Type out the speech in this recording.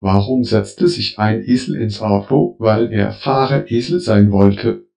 Warum setzte sich ein Esel ins Auto? Weil er Fahreresel sein wollte